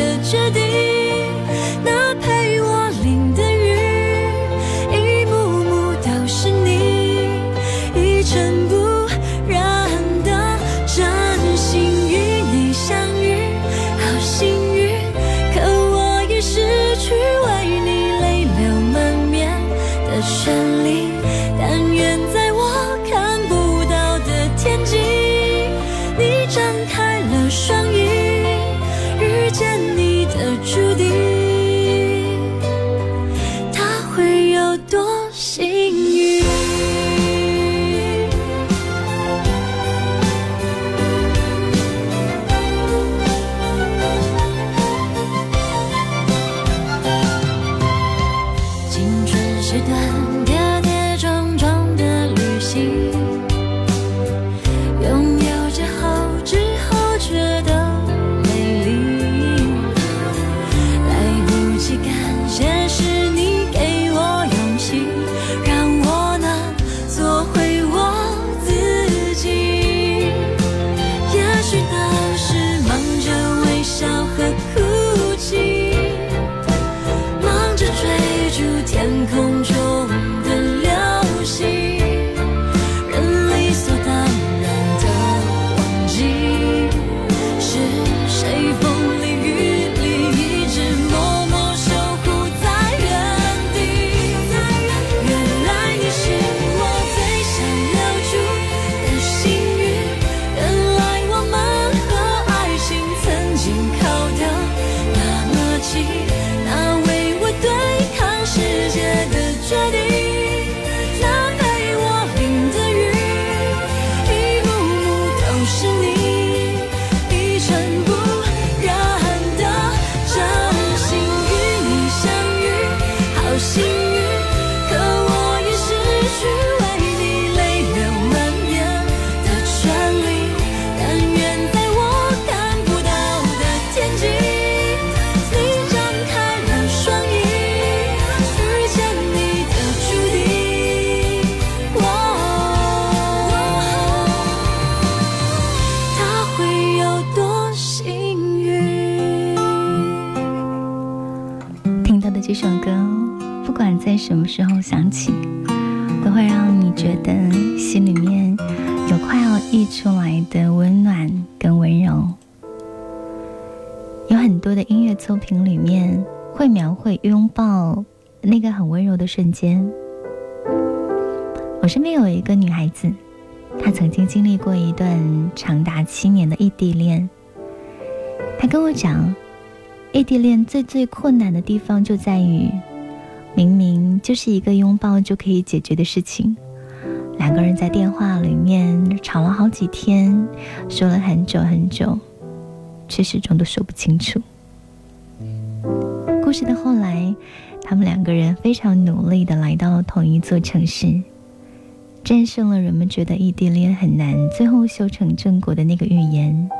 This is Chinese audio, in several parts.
的决定。异地恋最最困难的地方就在于明明就是一个拥抱就可以解决的事情两个人在电话里面吵了好几天说了很久很久却始终都说不清楚。故事的后来他们两个人非常努力的来到了同一座城市战胜了人们觉得异地恋很难最后修成正果的那个预言。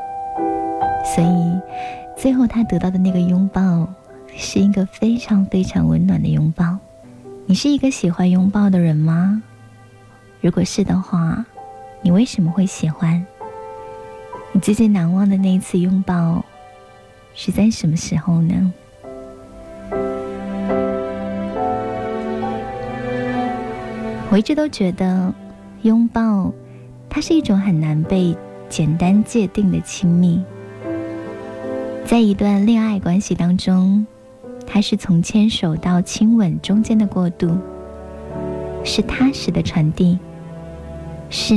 所以最后他得到的那个拥抱是一个非常非常温暖的拥抱。你是一个喜欢拥抱的人吗？如果是的话你为什么会喜欢？你最最难忘的那一次拥抱是在什么时候呢？我一直都觉得拥抱它是一种很难被简单界定的亲密。在一段恋爱关系当中，它是从牵手到亲吻中间的过渡，是踏实的传递，是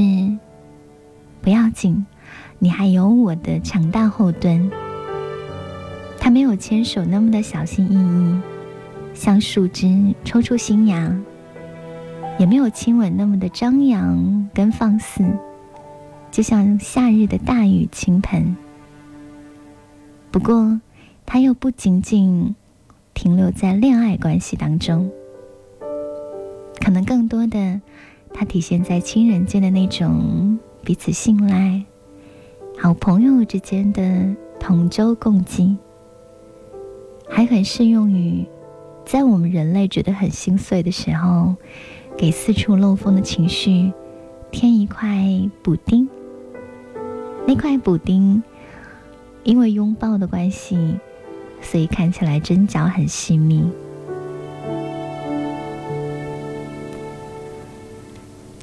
不要紧，你还有我的强大后盾。他没有牵手那么的小心翼翼，像树枝抽出新芽，也没有亲吻那么的张扬跟放肆，就像夏日的大雨倾盆。不过，它又不仅仅停留在恋爱关系当中，可能更多的，它体现在亲人间的那种彼此信赖，好朋友之间的同舟共济，还很适用于在我们人类觉得很心碎的时候，给四处漏风的情绪添一块补丁。那块补丁。因为拥抱的关系，所以看起来针脚很细密。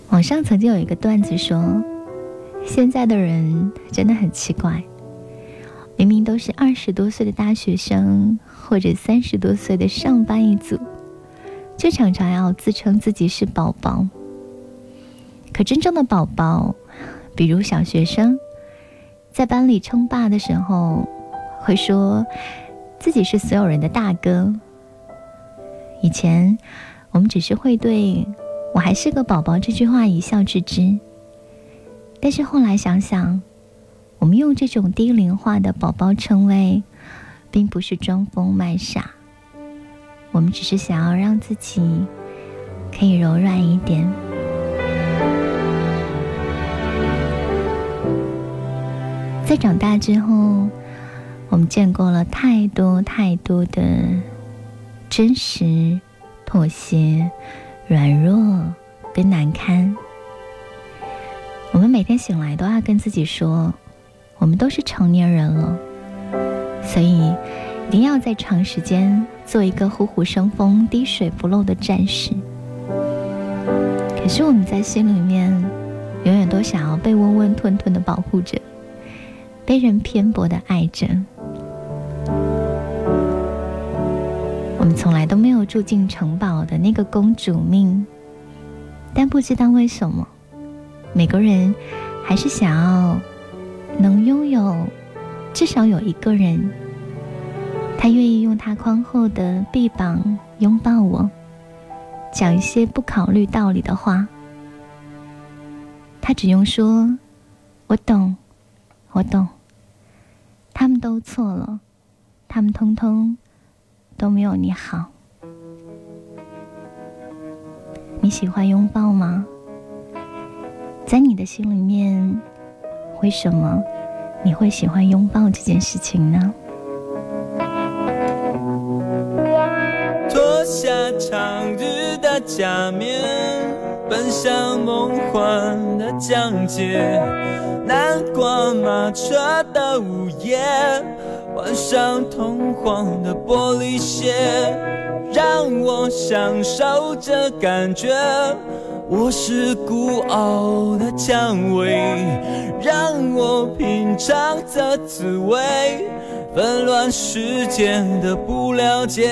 网上曾经有一个段子说，现在的人真的很奇怪，明明都是二十多岁的大学生或者三十多岁的上班一族，却常常要自称自己是宝宝。可真正的宝宝，比如小学生。在班里称霸的时候，会说自己是所有人的大哥。以前我们只是会对我还是个宝宝这句话一笑置之，但是后来想想，我们用这种低龄化的宝宝称谓，并不是装疯卖傻，我们只是想要让自己可以柔软一点。在长大之后，我们见过了太多太多的真实、妥协、软弱跟难堪。我们每天醒来都要跟自己说，我们都是成年人了，所以一定要在长时间做一个虎虎生风、滴水不漏的战士。可是我们在心里面，永远都想要被温温吞吞的保护着。被人偏薄的爱着，我们从来都没有住进城堡的那个公主命，但不知道为什么，每个人还是想要能拥有至少有一个人，他愿意用他宽厚的臂膀拥抱我，讲一些不考虑道理的话，他只用说：“我懂，我懂。”他们都错了，他们通通都没有你好。你喜欢拥抱吗？在你的心里面，为什么你会喜欢拥抱这件事情呢？脱下长日的假面，奔向梦幻的疆界。南瓜马车的午夜，换上通黄的玻璃鞋，让我享受这感觉。我是孤傲的蔷薇，让我品尝这滋味。纷乱世间的不了解，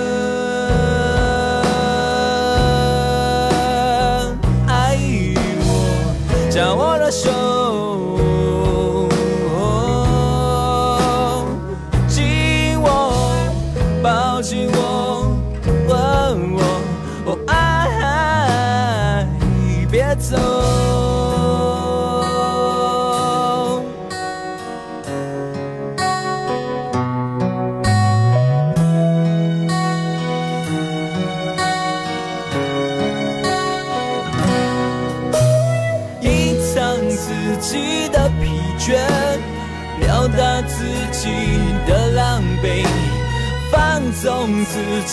special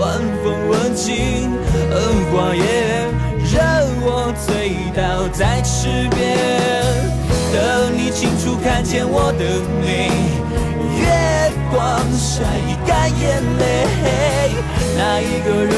晚风吻尽荷花叶，任我醉倒在池边，等你清楚看见我的美。月光晒干眼泪，那一个人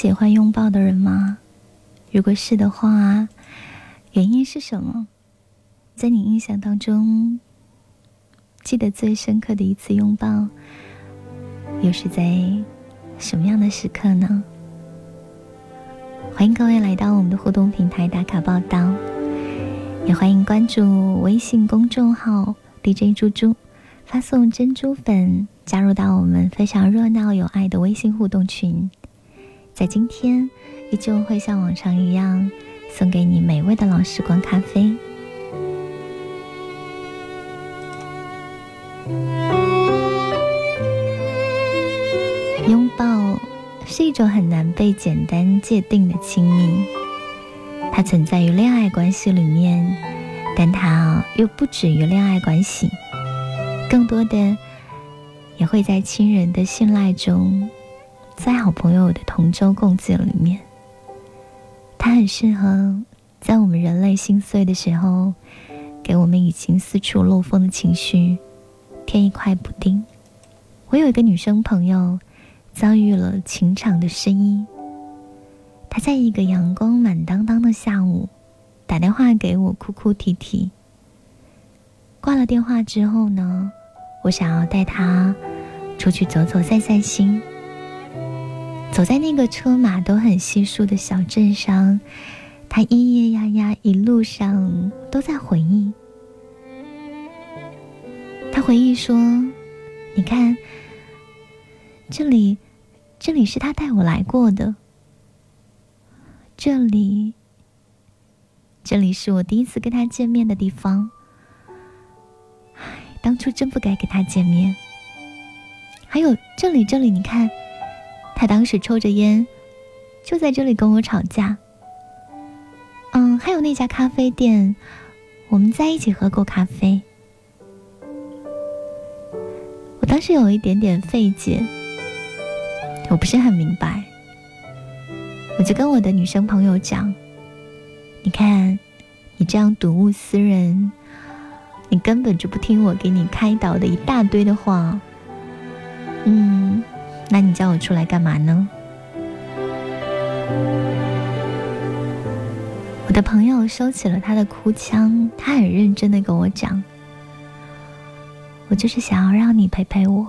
喜欢拥抱的人吗？如果是的话，原因是什么？在你印象当中，记得最深刻的一次拥抱，又是在什么样的时刻呢？欢迎各位来到我们的互动平台打卡报道，也欢迎关注微信公众号 DJ 猪猪。发送珍珠粉加入到我们非常热闹有爱的微信互动群，在今天依旧会像往常一样送给你美味的老时光咖啡。拥抱是一种很难被简单界定的亲密，它存在于恋爱关系里面，但它又不止于恋爱关系。更多的也会在亲人的信赖中，在好朋友的同舟共济里面。它很适合在我们人类心碎的时候，给我们已经四处漏风的情绪添一块补丁。我有一个女生朋友，遭遇了情场的失意。她在一个阳光满当当的下午，打电话给我，哭哭啼啼。挂了电话之后呢？我想要带他出去走走、散散心。走在那个车马都很稀疏的小镇上，他咿咿呀呀，一路上都在回忆。他回忆说：“你看，这里，这里是他带我来过的。这里，这里是我第一次跟他见面的地方。”唉当初真不该跟他见面。还有这里，这里，你看，他当时抽着烟，就在这里跟我吵架。嗯，还有那家咖啡店，我们在一起喝过咖啡。我当时有一点点费解，我不是很明白。我就跟我的女生朋友讲：“你看，你这样睹物思人。”你根本就不听我给你开导的一大堆的话，嗯，那你叫我出来干嘛呢？我的朋友收起了他的哭腔他很认真的跟我讲我就是想要让你陪陪我。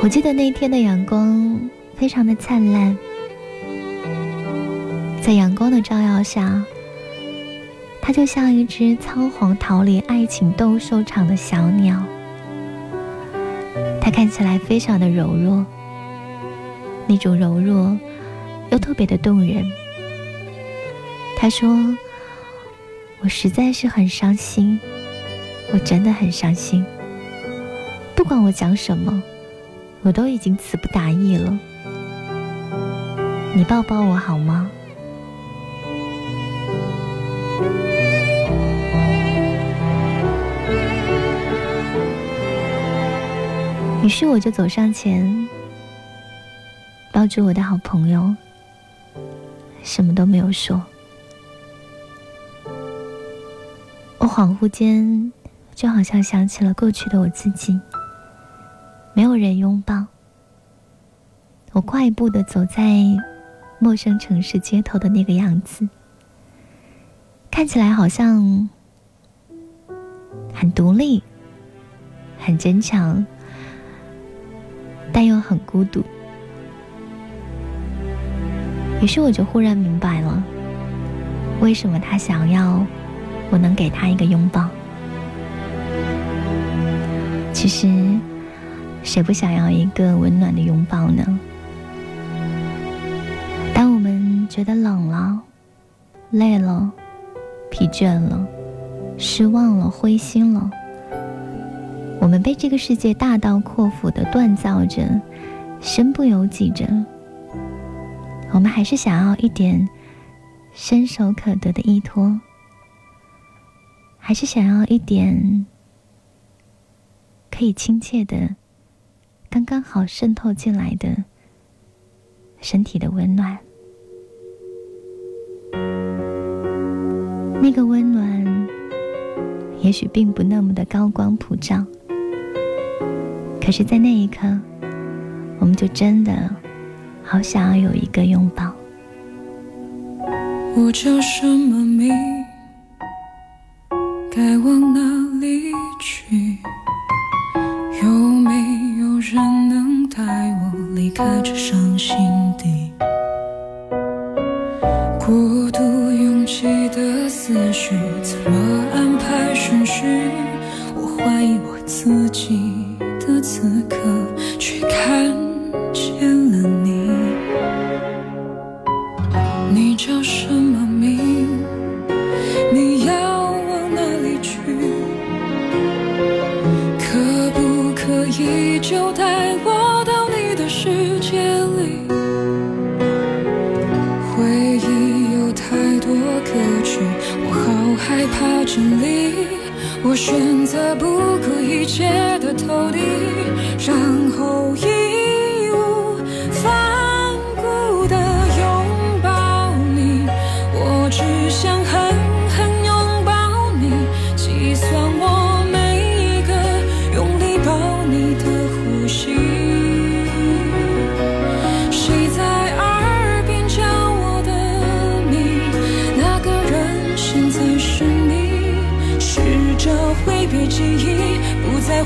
我记得那天的阳光非常的灿烂在阳光的照耀下它就像一只仓皇逃离爱情斗兽场的小鸟。它看起来非常的柔弱，那种柔弱又特别的动人。他说：“我实在是很伤心，我真的很伤心。不管我讲什么。”我都已经词不达意了，你抱抱我好吗？于是我就走上前，抱住我的好朋友，什么都没有说。我恍惚间，就好像想起了过去的我自己。没有人拥抱，我快步的走在陌生城市街头的那个样子，看起来好像很独立、很坚强，但又很孤独。于是我就忽然明白了，为什么他想要我能给他一个拥抱。其实。谁不想要一个温暖的拥抱呢？当我们觉得冷了、累了、疲倦了、失望了、灰心了，我们被这个世界大刀阔斧的锻造着、身不由己着，我们还是想要一点伸手可得的依托，还是想要一点可以亲切的。刚刚好渗透进来的身体的温暖，那个温暖也许并不那么的高光普照，可是，在那一刻，我们就真的好想要有一个拥抱。我叫什么名？该往哪里去？有没有人能带我离开这伤心地，过度拥挤的思绪，怎么安排顺序？我怀疑我自己的此刻，却看见了你。你叫什么名？你要往哪里去？可不可以就带我到你的世界里？回忆有太多歌曲，我好害怕整理，我选择不。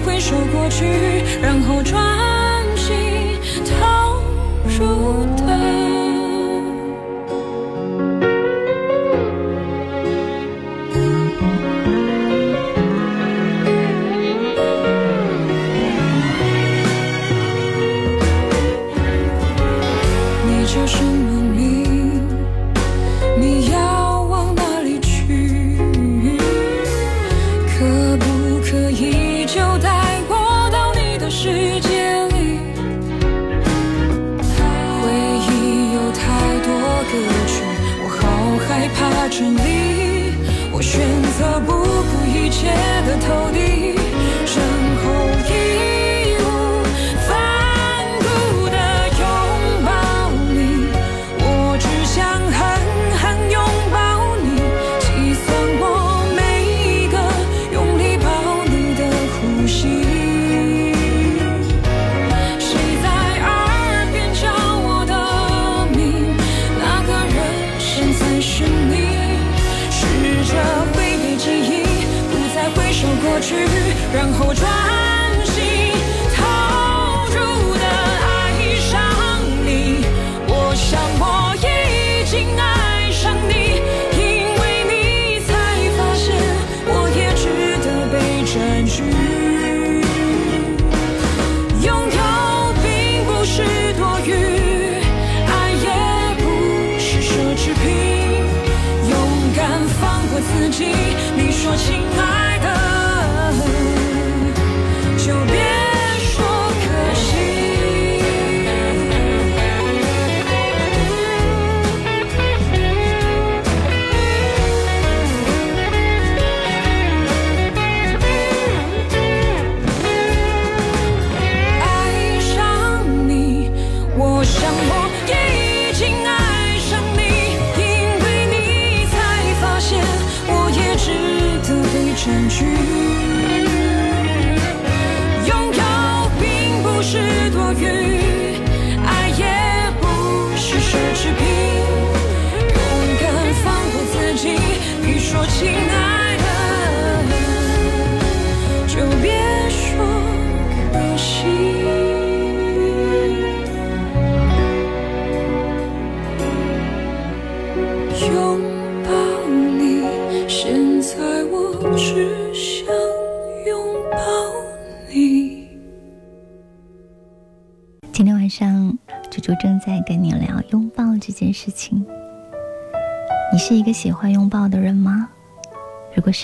回首过去，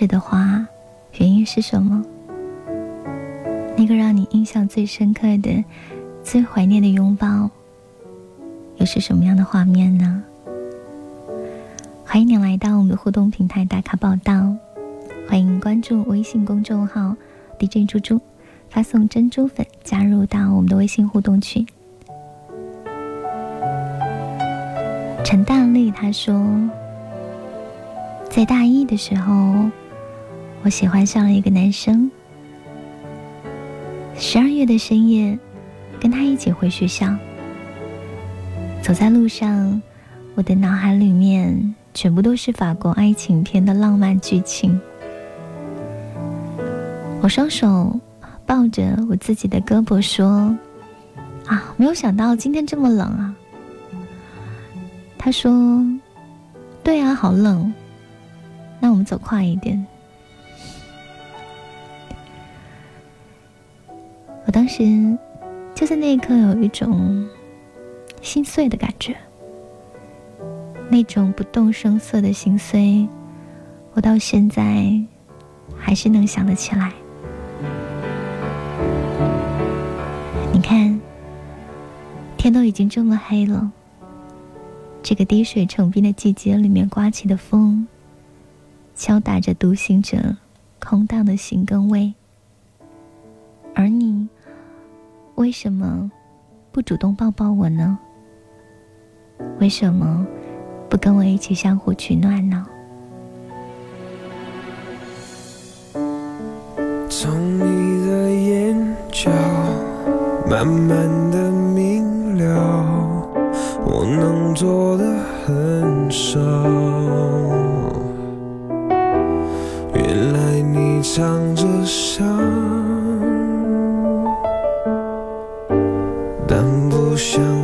是的话，原因是什么？那个让你印象最深刻的、最怀念的拥抱，又是什么样的画面呢？欢迎你来到我们的互动平台打卡报道，欢迎关注微信公众号 DJ 猪猪，发送珍珠粉加入到我们的微信互动群。陈大力他说，在大一的时候，我喜欢上了一个男生。十二月的深夜，跟他一起回学校，走在路上，我的脑海里面全部都是法国爱情片的浪漫剧情。我双手抱着我自己的胳膊说：“啊，没有想到今天这么冷啊。”他说：“对啊，好冷。那我们走快一点。”我当时就在那一刻有一种心碎的感觉，那种不动声色的心碎，我到现在还是能想得起来。你看，天都已经这么黑了，这个滴水成冰的季节里面刮起的风，敲打着独行者空荡的心跟位，而你。为什么不主动抱抱我呢？为什么不跟我一起相互取暖呢？从你的眼角慢慢的明了，我能做的很少。原来你藏着伤。想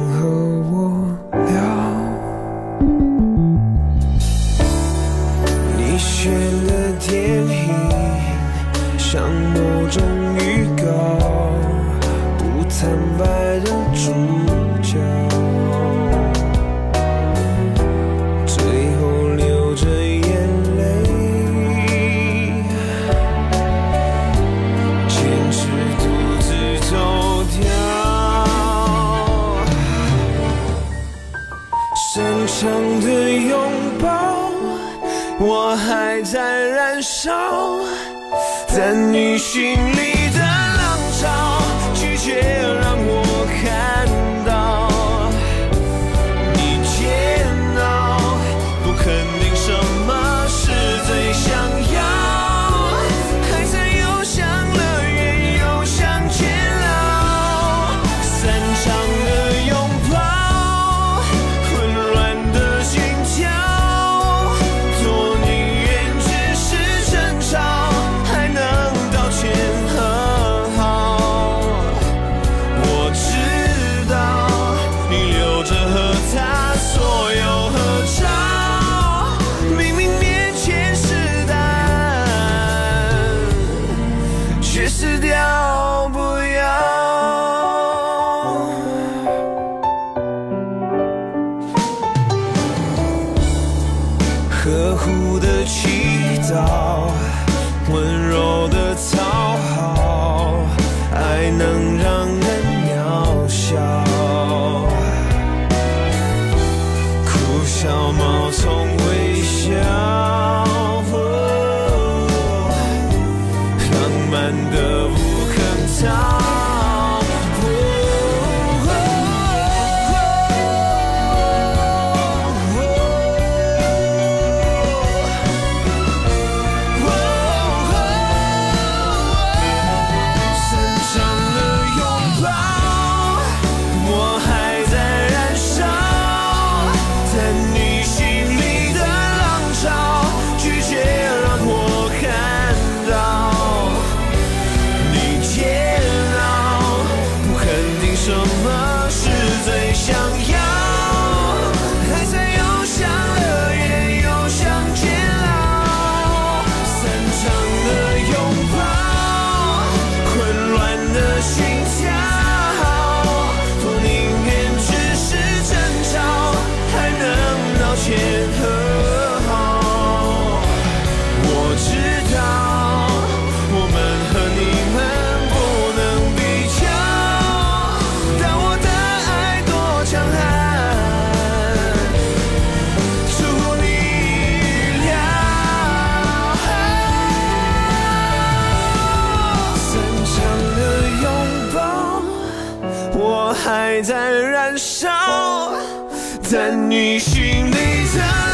你心里的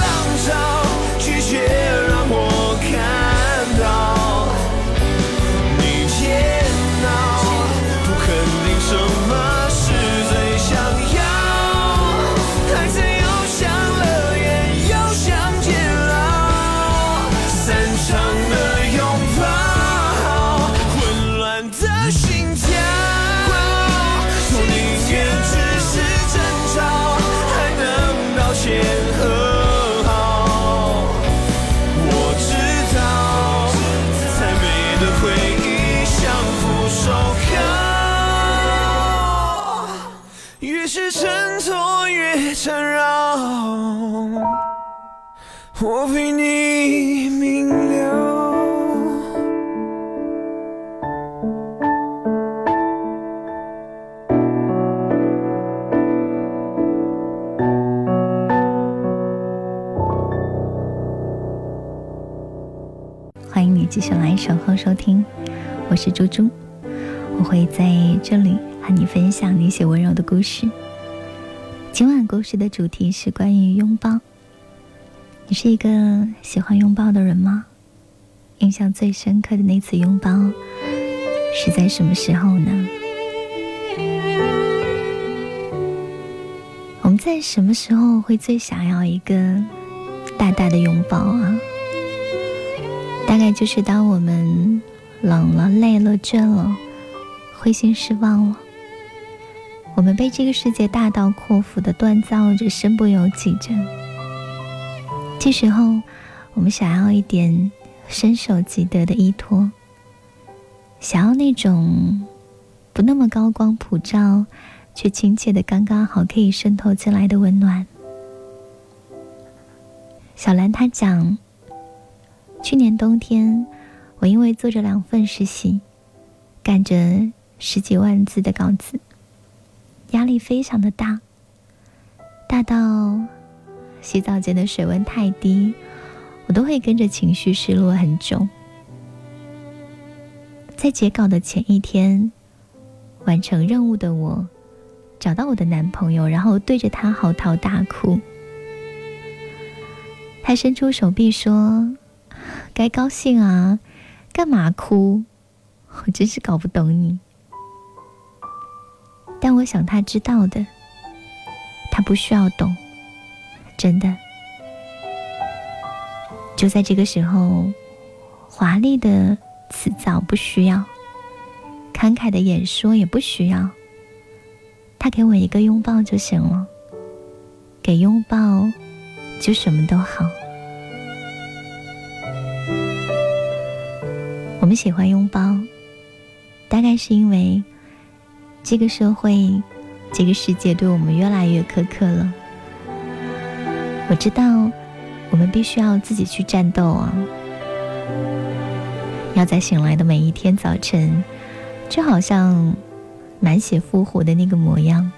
守候收听，我是猪猪，我会在这里和你分享你写温柔的故事。今晚故事的主题是关于拥抱。你是一个喜欢拥抱的人吗？印象最深刻的那次拥抱是在什么时候呢？我们在什么时候会最想要一个大大的拥抱啊？大概就是当我们冷了、累了、倦了、灰心失望了，我们被这个世界大刀阔斧的锻造着，身不由己着。这时候，我们想要一点伸手即得的依托，想要那种不那么高光普照，却亲切的刚刚好，可以渗透进来的温暖。小兰她讲。去年冬天，我因为做着两份实习，赶着十几万字的稿子，压力非常的大，大到洗澡间的水温太低，我都会跟着情绪失落很久。在截稿的前一天，完成任务的我，找到我的男朋友，然后对着他嚎啕大哭。他伸出手臂说。该高兴啊，干嘛哭？我真是搞不懂你。但我想他知道的，他不需要懂，真的。就在这个时候，华丽的辞藻不需要，慷慨的演说也不需要。他给我一个拥抱就行了，给拥抱就什么都好。我们喜欢拥抱，大概是因为这个社会、这个世界对我们越来越苛刻了。我知道，我们必须要自己去战斗啊！要在醒来的每一天早晨，就好像满血复活的那个模样。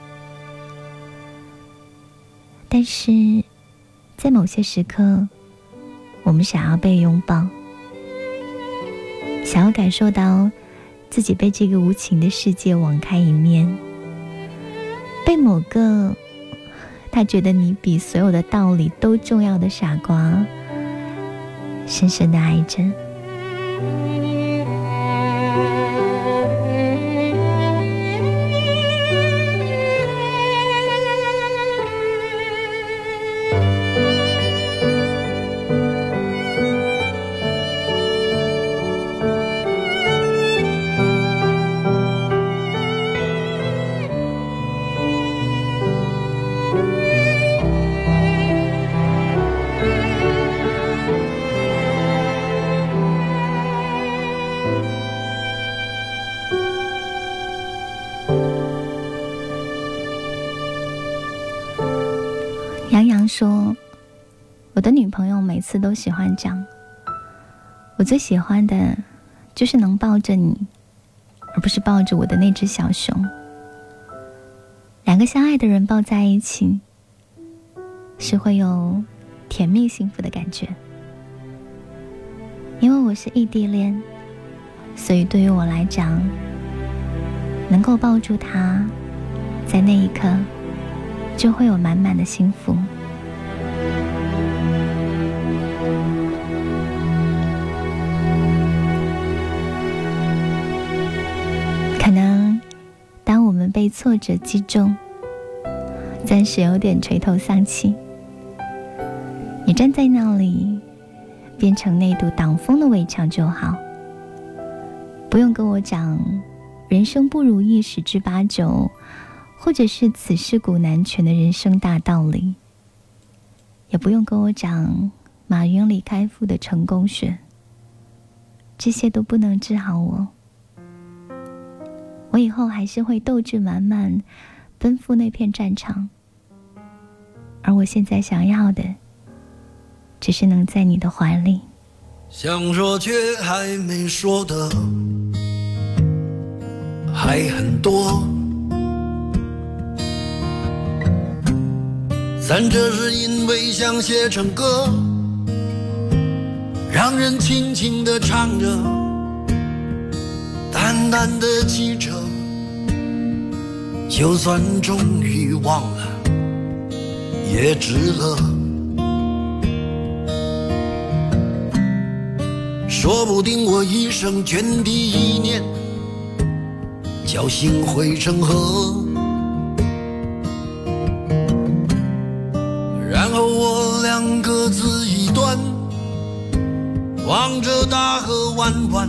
但是在某些时刻，我们想要被拥抱。想要感受到自己被这个无情的世界网开一面，被某个他觉得你比所有的道理都重要的傻瓜深深的爱着。次都喜欢讲，我最喜欢的，就是能抱着你，而不是抱着我的那只小熊。两个相爱的人抱在一起，是会有甜蜜幸福的感觉。因为我是异地恋，所以对于我来讲，能够抱住他，在那一刻。”就会有满满的幸福。挫折击中，暂时有点垂头丧气，你站在那里，变成那堵挡风的围墙就好，不用跟我讲人生不如意十之八九。或者是此事古难全的人生大道理，也不用跟我讲马云李开复的成功学，这些都不能治好我。我以后还是会斗志满满，奔赴那片战场。而我现在想要的，只是能在你的怀里。想说却还没说的，还很多。但这是因为想写成歌，让人轻轻地唱着，淡淡的记着，就算终于忘了，也值了。说不定我一生涓滴一念，侥幸汇成河。然后我俩各自一端，望着大河弯弯，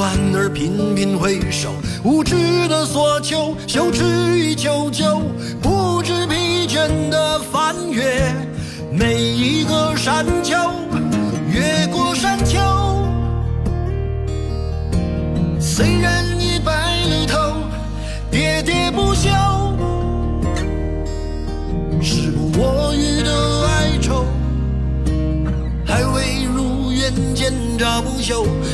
安而频频回首，无知的索求，羞耻与求救，不知疲倦的翻越每一个山丘，越过山丘。虽然已白了头，喋喋不休，时不我予的哀愁，还未如愿见着不朽。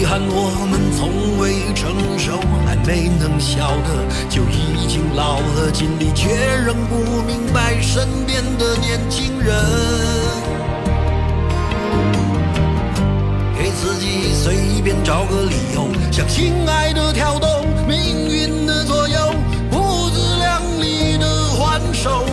遗憾我们从未成熟，还没能笑得就已经老了，尽力却仍不明白身边的年轻人。给自己随便找个理由，向心爱的挑逗，命运的左右，不自量力的还手，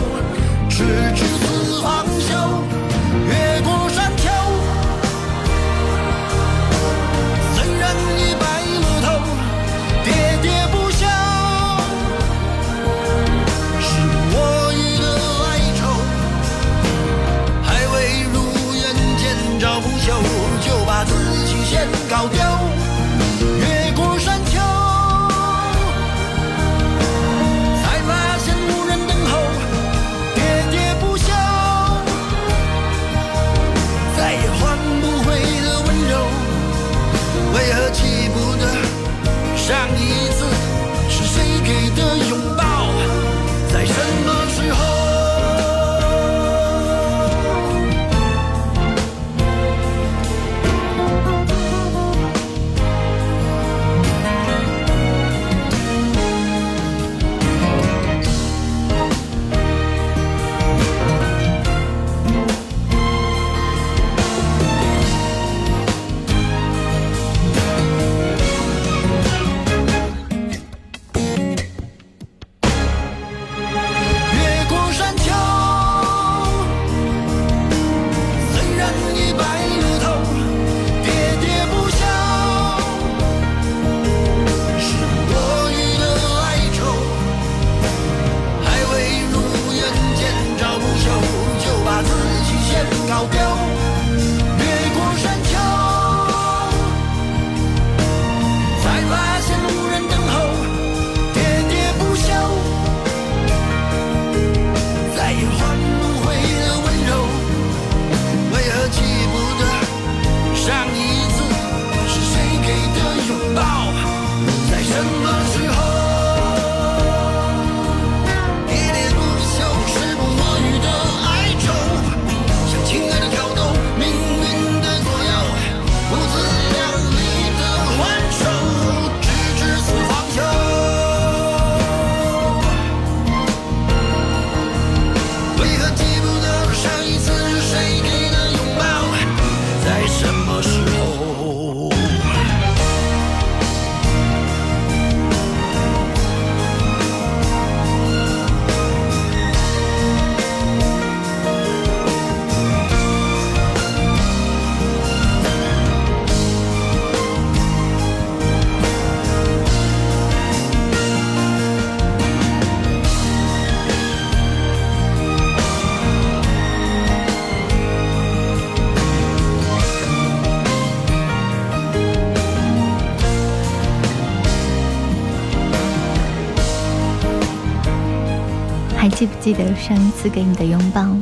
记得上一次给你的拥抱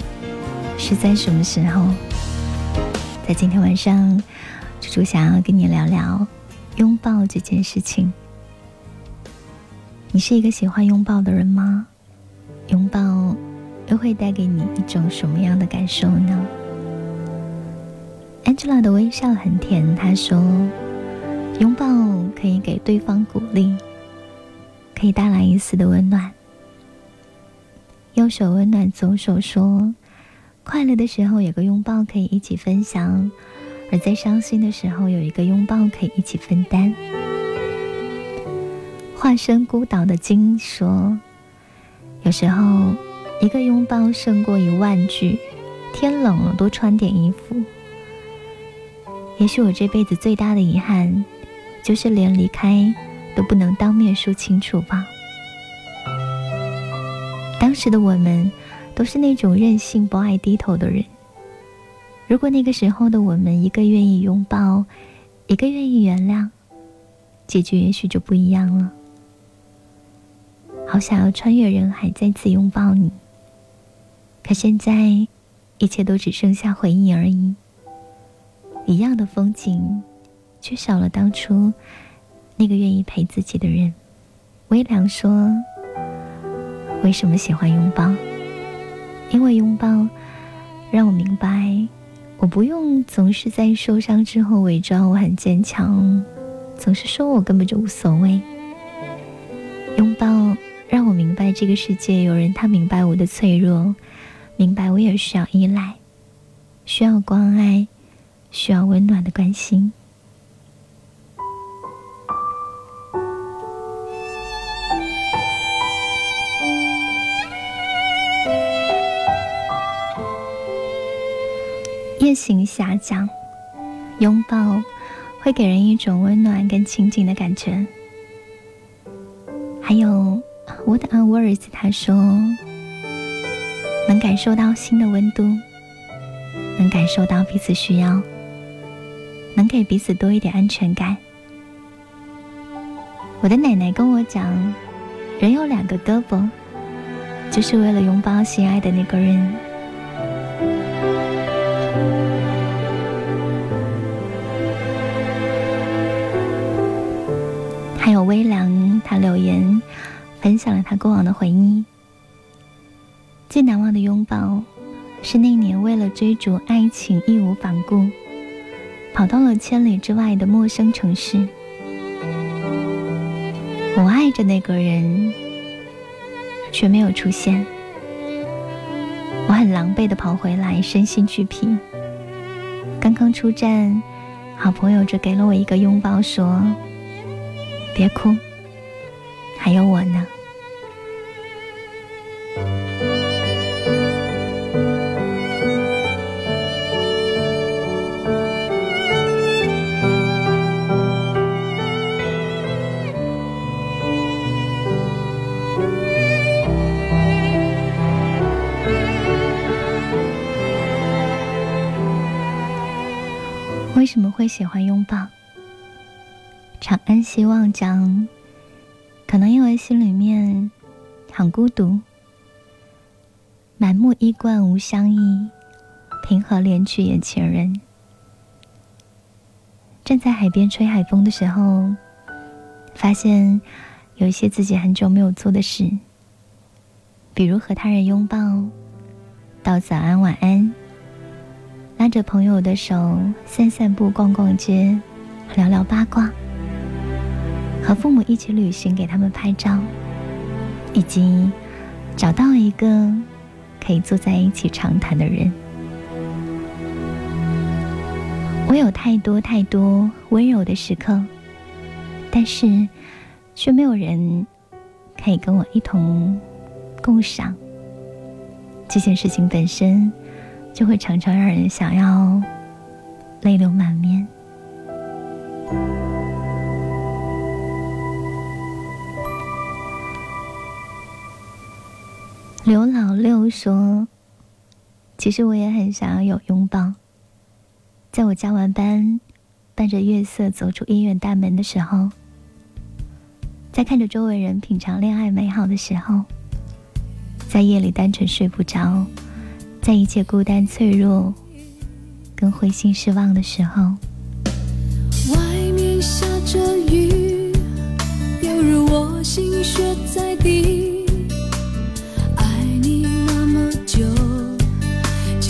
是在什么时候？在今天晚上，猪猪想要跟你聊聊拥抱这件事情。你是一个喜欢拥抱的人吗？拥抱又会带给你一种什么样的感受呢？Angela 的微笑很甜，她说：“拥抱可以给对方鼓励，可以带来一丝的温暖。”右手温暖左手说：“快乐的时候有个拥抱可以一起分享，而在伤心的时候有一个拥抱可以一起分担。”化身孤岛的鲸说：“有时候一个拥抱胜过一万句，天冷了多穿点衣服。也许我这辈子最大的遗憾，就是连离开都不能当面说清楚吧。”当时的我们都是那种任性、不爱低头的人。如果那个时候的我们，一个愿意拥抱，一个愿意原谅，结局也许就不一样了。好想要穿越人海，再次拥抱你。可现在，一切都只剩下回忆而已。一样的风景，却少了当初那个愿意陪自己的人。微凉说。为什么喜欢拥抱？因为拥抱让我明白，我不用总是在受伤之后伪装我很坚强，总是说我根本就无所谓。拥抱让我明白这个世界有人，他明白我的脆弱，明白我也需要依赖，需要关爱，需要温暖的关心。行侠讲，拥抱会给人一种温暖跟亲近的感觉。还有，What are words？他说，能感受到心的温度，能感受到彼此需要，能给彼此多一点安全感。我的奶奶跟我讲，人有两个胳膊，就是为了拥抱心爱的那个人。微凉，他留言分享了他过往的回忆。最难忘的拥抱，是那年为了追逐爱情义无反顾，跑到了千里之外的陌生城市。我爱着那个人，却没有出现。我很狼狈的跑回来，身心俱疲。刚刚出站，好朋友就给了我一个拥抱，说。别哭，还有我呢。为什么会喜欢拥抱？长安希望讲，可能因为心里面很孤独，满目衣冠无相依，凭何怜取眼前人？站在海边吹海风的时候，发现有一些自己很久没有做的事，比如和他人拥抱，道早安晚安，拉着朋友的手散散步、逛逛街、聊聊八卦。和父母一起旅行，给他们拍照，以及找到一个可以坐在一起长谈的人。我有太多太多温柔的时刻，但是却没有人可以跟我一同共享。这件事情本身就会常常让人想要泪流满面。刘老六说：“其实我也很想要有拥抱。在我加完班，伴着月色走出医院大门的时候，在看着周围人品尝恋爱美好的时候，在夜里单纯睡不着，在一切孤单脆弱跟灰心失望的时候，外面下着雨，犹如我心血在滴。”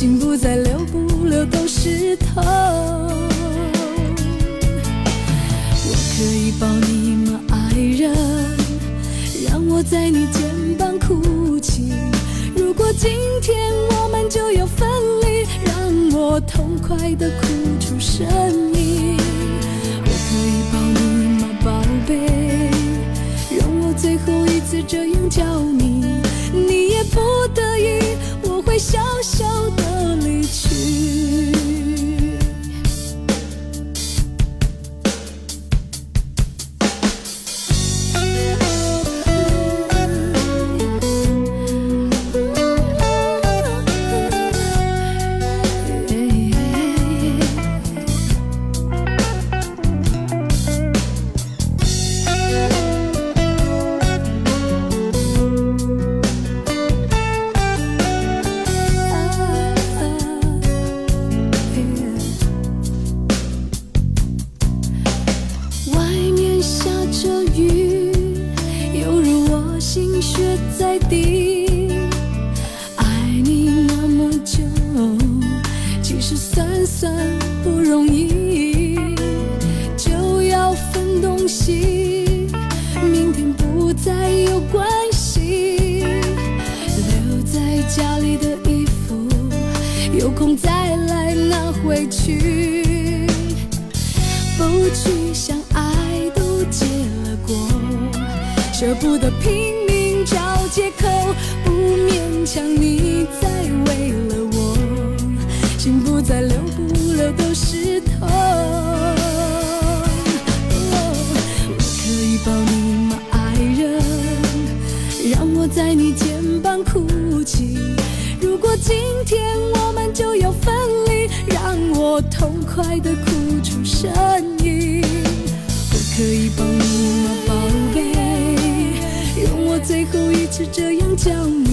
心不再留，不留都是痛。我可以抱你吗，爱人？让我在你肩膀哭泣。如果今天我们就要分离，让我痛快的哭出声音。我可以抱你吗，宝贝？让我最后一次这样叫你，你也不得已，我会笑笑如果今天我们就要分离，让我痛快的哭出声音。我可以抱你吗，宝贝？用我最后一次这样叫，你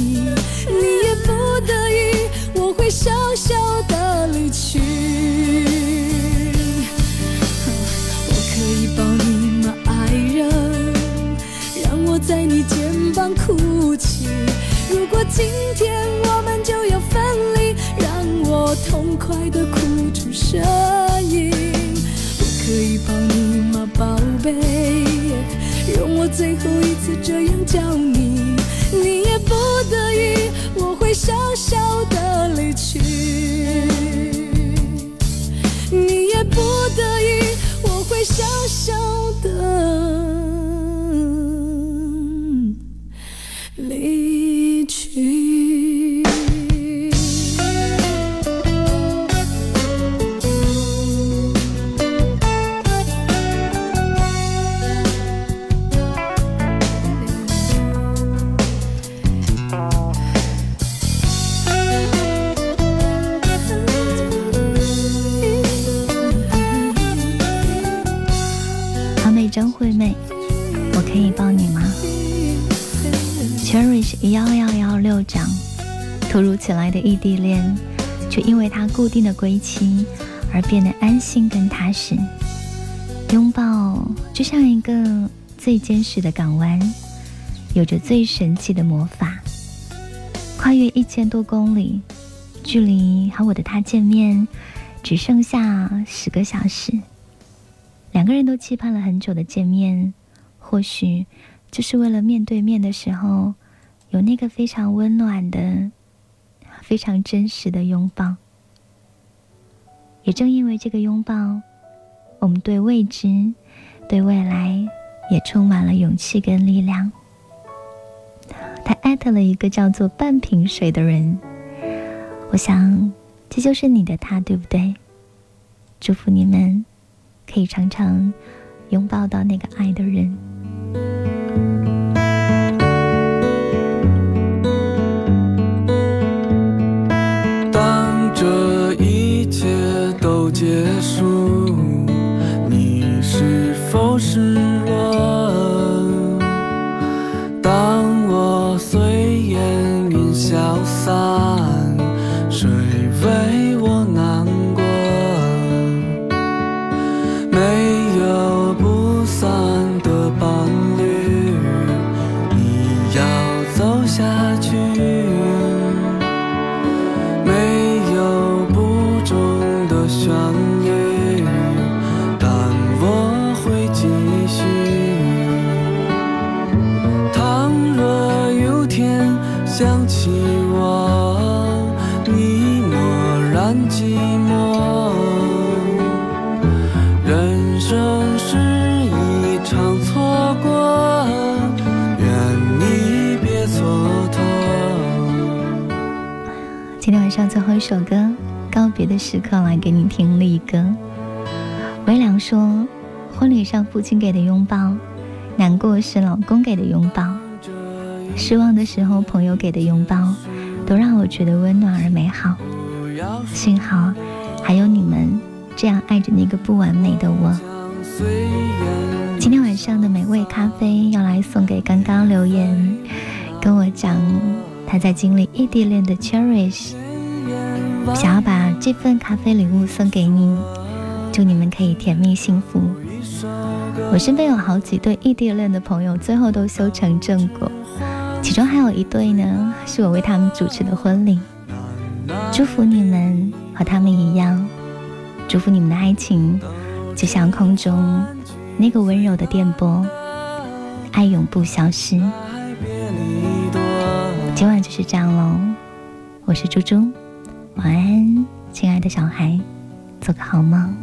今天我们就要分离，让我痛快的哭出声音。我可以抱你吗，宝贝？用我最后一次这样叫你，你也不得已，我会笑笑的离去。你也不得已，我会笑突如其来的异地恋，却因为他固定的归期而变得安心跟踏实。拥抱就像一个最坚实的港湾，有着最神奇的魔法。跨越一千多公里，距离和我的他见面只剩下十个小时。两个人都期盼了很久的见面，或许就是为了面对面的时候有那个非常温暖的、非常真实的拥抱。也正因为这个拥抱，我们对未知、对未来也充满了勇气跟力量。他艾特了一个叫做半瓶水的人，我想这就是你的他，对不对？祝福你们。可以常常拥抱到那个爱的人。结束，你是否失落？当我随烟云消散，谁为时刻，来给你听力歌。微凉说，婚礼上父亲给的拥抱，难过是老公给的拥抱，失望的时候朋友给的拥抱，都让我觉得温暖而美好。幸好还有你们这样爱着那个不完美的我。今天晚上的美味咖啡要来送给刚刚留言跟我讲他在经历异地恋的 Cherish，想要把这份咖啡礼物送给你，祝你们可以甜蜜幸福。我身边有好几对异地恋的朋友，最后都修成正果，其中还有一对呢，是我为他们主持的婚礼。祝福你们和他们一样，祝福你们的爱情就像空中那个温柔的电波，爱永不消失。今晚就是这样喽，我是猪猪，晚安，亲爱的小孩，做个好梦。